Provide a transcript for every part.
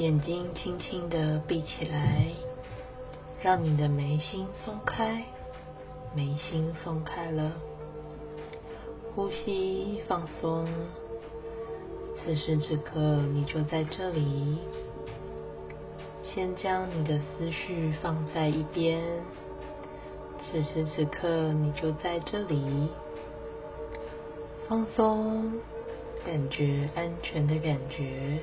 眼睛轻轻的闭起来，让你的眉心松开，眉心松开了，呼吸放松。此时此刻，你就在这里。先将你的思绪放在一边。此时此刻，你就在这里，放松，感觉安全的感觉，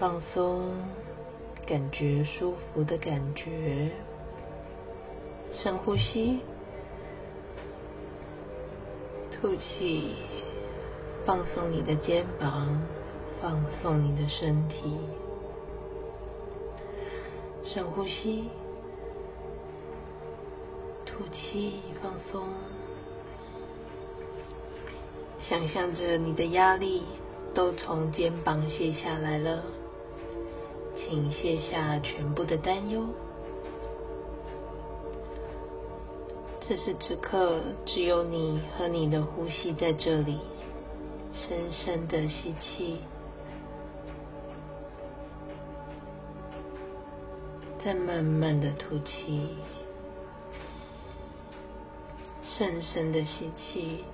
放松，感觉舒服的感觉。深呼吸，吐气，放松你的肩膀，放松你的身体。深呼吸，吐气，放松。想象着你的压力都从肩膀卸下来了，请卸下全部的担忧。此时此刻，只有你和你的呼吸在这里，深深的吸气。再慢慢的吐气，深深的吸气，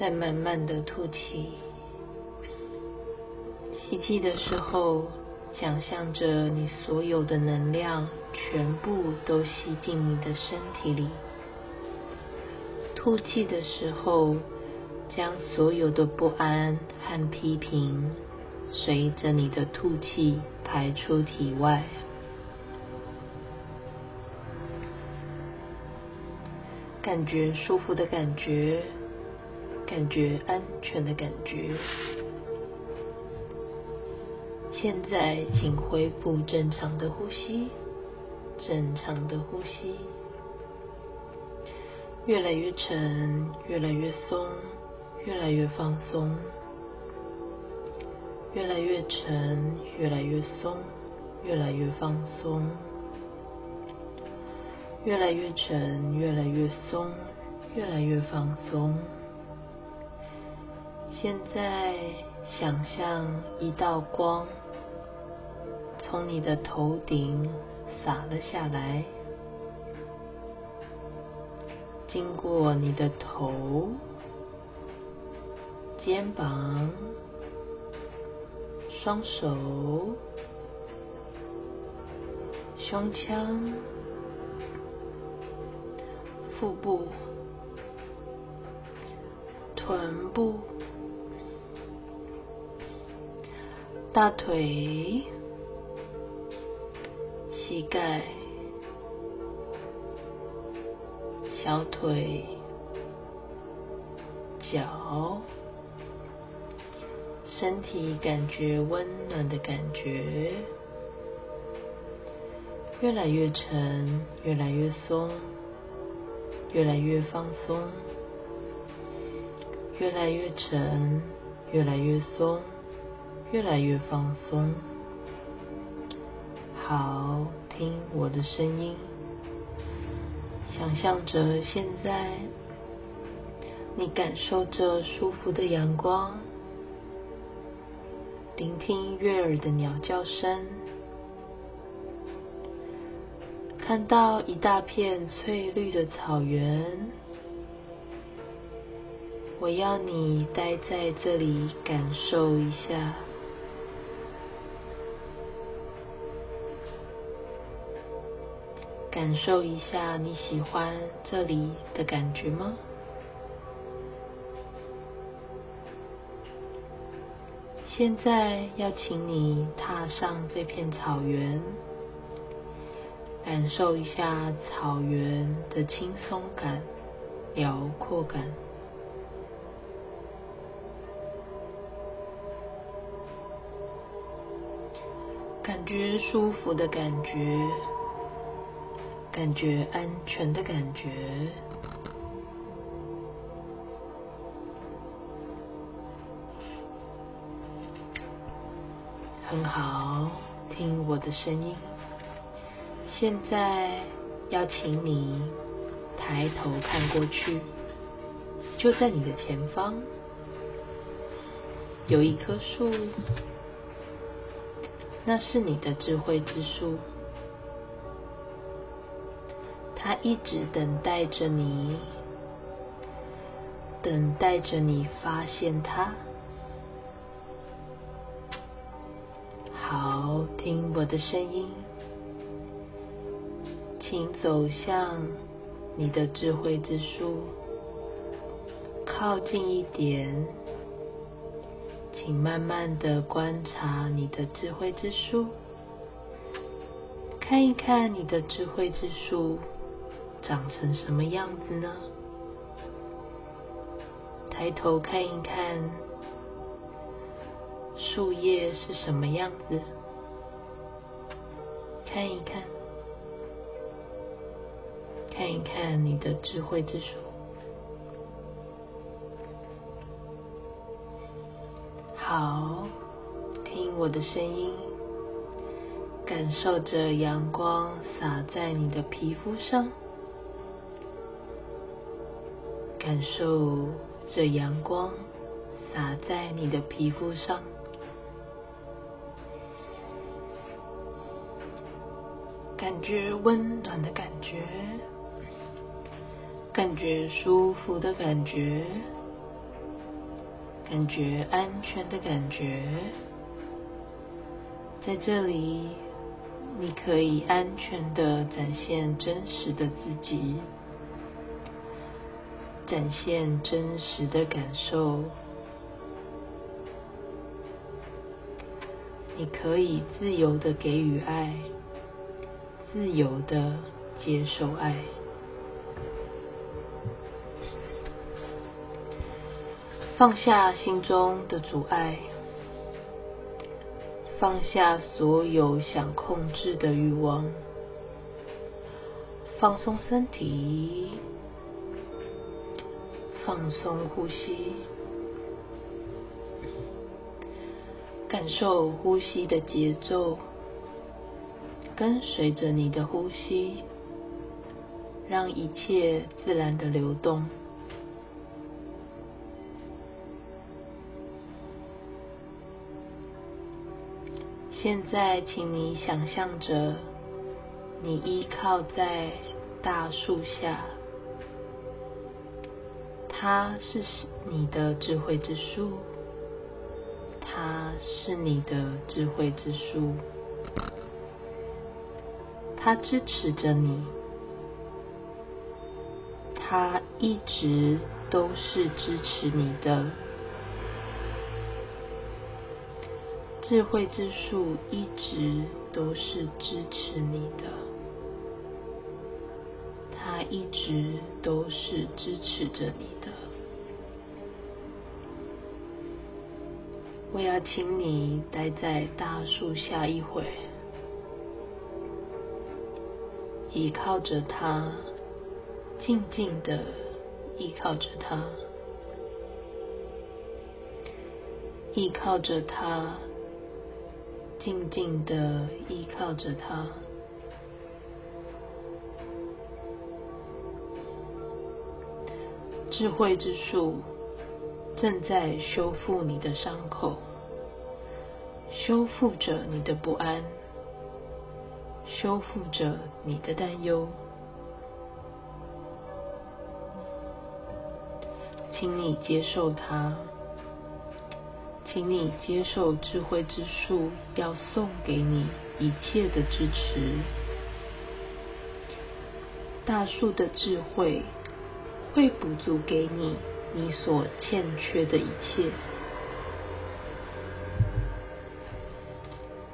再慢慢的吐气。吸气的时候，想象着你所有的能量全部都吸进你的身体里。吐气的时候，将所有的不安和批评。随着你的吐气排出体外，感觉舒服的感觉，感觉安全的感觉。现在，请恢复正常的呼吸，正常的呼吸，越来越沉，越来越松，越来越放松。越来越沉，越来越松，越来越放松。越来越沉，越来越松，越来越放松。现在想象一道光从你的头顶洒了下来，经过你的头、肩膀。双手、胸腔、腹部、臀部、大腿、膝盖、小腿、脚。身体感觉温暖的感觉，越来越沉，越来越松，越来越放松，越来越沉，越来越松，越来越放松。好，听我的声音，想象着现在，你感受着舒服的阳光。聆听悦耳的鸟叫声，看到一大片翠绿的草原。我要你待在这里，感受一下，感受一下你喜欢这里的感觉吗？现在要请你踏上这片草原，感受一下草原的轻松感、辽阔感，感觉舒服的感觉，感觉安全的感觉。很好，听我的声音。现在要请你抬头看过去，就在你的前方。有一棵树，那是你的智慧之树，它一直等待着你，等待着你发现它。好，听我的声音，请走向你的智慧之树，靠近一点。请慢慢的观察你的智慧之树，看一看你的智慧之树长成什么样子呢？抬头看一看，树叶是什么样子？看一看，看一看你的智慧之树。好，听我的声音，感受着阳光洒在你的皮肤上，感受这阳光洒在你的皮肤上，感觉温暖的感觉，感觉舒服的感觉。感觉安全的感觉，在这里，你可以安全的展现真实的自己，展现真实的感受。你可以自由的给予爱，自由的接受爱。放下心中的阻碍，放下所有想控制的欲望，放松身体，放松呼吸，感受呼吸的节奏，跟随着你的呼吸，让一切自然的流动。现在，请你想象着，你依靠在大树下，它是你的智慧之树，它是你的智慧之树，它支持着你，它一直都是支持你的。智慧之树一直都是支持你的，他一直都是支持着你的。我要请你待在大树下一会，依靠着它，静静的依靠着它，依靠着它。静静的依靠着它，智慧之树正在修复你的伤口，修复着你的不安，修复着你的担忧。请你接受它。请你接受智慧之树要送给你一切的支持。大树的智慧会补足给你你所欠缺的一切，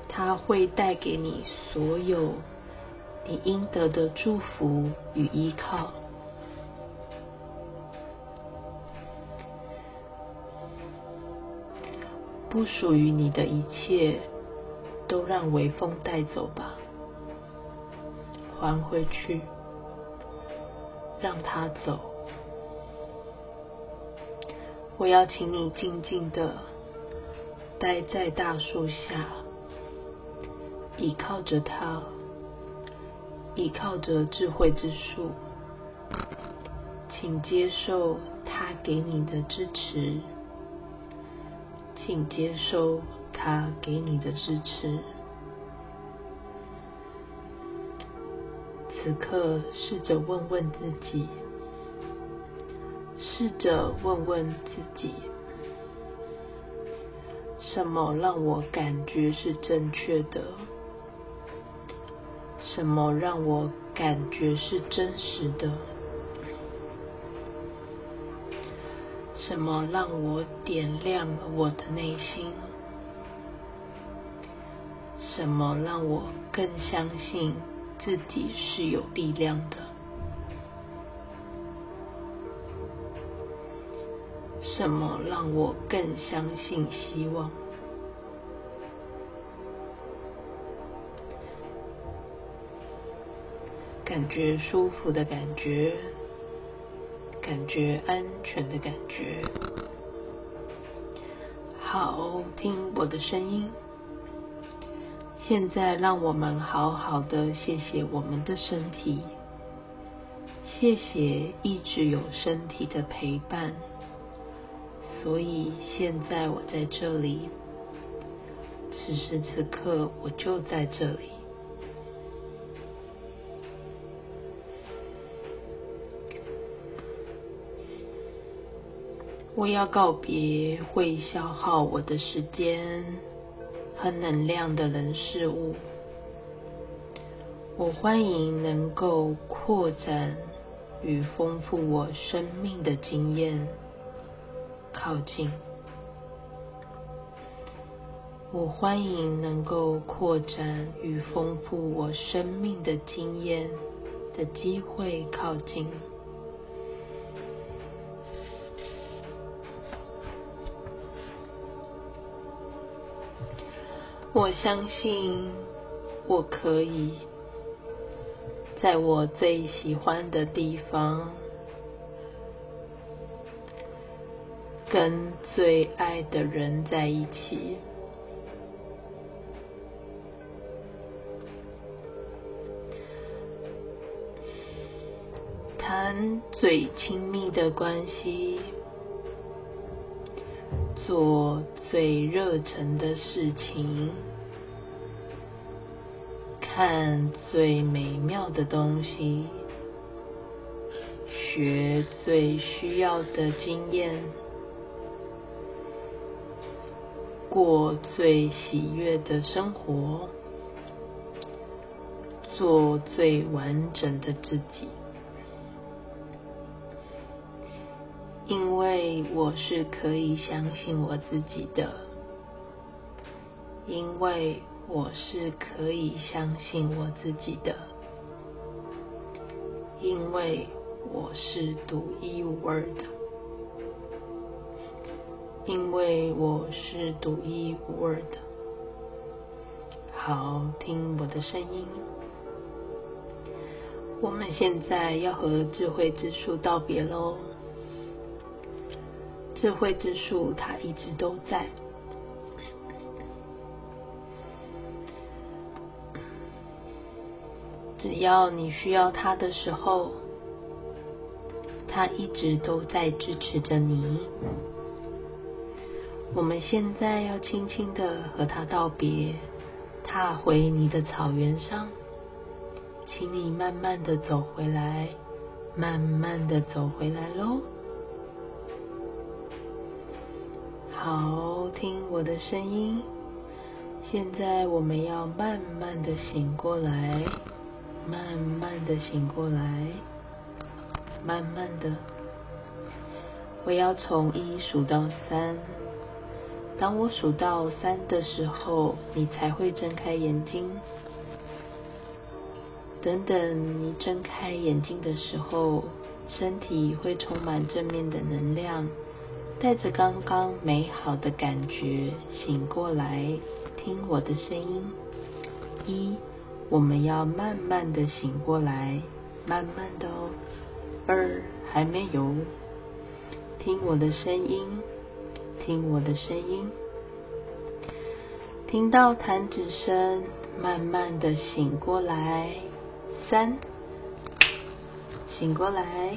它会带给你所有你应得的祝福与依靠。不属于你的一切，都让微风带走吧，还回去，让它走。我要请你静静的待在大树下，依靠着它，依靠着智慧之树，请接受它给你的支持。请接受它给你的支持。此刻，试着问问自己，试着问问自己，什么让我感觉是正确的？什么让我感觉是真实的？什么让我点亮了我的内心？什么让我更相信自己是有力量的？什么让我更相信希望？感觉舒服的感觉，感觉安全的感觉。好，听我的声音。现在，让我们好好的谢谢我们的身体，谢谢一直有身体的陪伴。所以现在我在这里，此时此刻我就在这里。我要告别会消耗我的时间。和能量的人事物，我欢迎能够扩展与丰富我生命的经验靠近。我欢迎能够扩展与丰富我生命的经验的机会靠近。我相信我可以在我最喜欢的地方，跟最爱的人在一起，谈最亲密的关系，做最热忱的事情，看最美妙的东西，学最需要的经验，过最喜悦的生活，做最完整的自己。因为我是可以相信我自己的，因为我是可以相信我自己的，因为我是独一无二的，因为我是独一无二的。好，听我的声音。我们现在要和智慧之树道别喽。智慧之树，它一直都在。只要你需要它的时候，它一直都在支持着你。我们现在要轻轻的和它道别，踏回你的草原上，请你慢慢的走回来，慢慢的走回来喽。好，听我的声音。现在我们要慢慢的醒过来，慢慢的醒过来，慢慢的。我要从一数到三。当我数到三的时候，你才会睁开眼睛。等等，你睁开眼睛的时候，身体会充满正面的能量。带着刚刚美好的感觉醒过来，听我的声音。一，我们要慢慢的醒过来，慢慢的哦。二，还没有。听我的声音，听我的声音。听到弹指声，慢慢的醒过来。三，醒过来。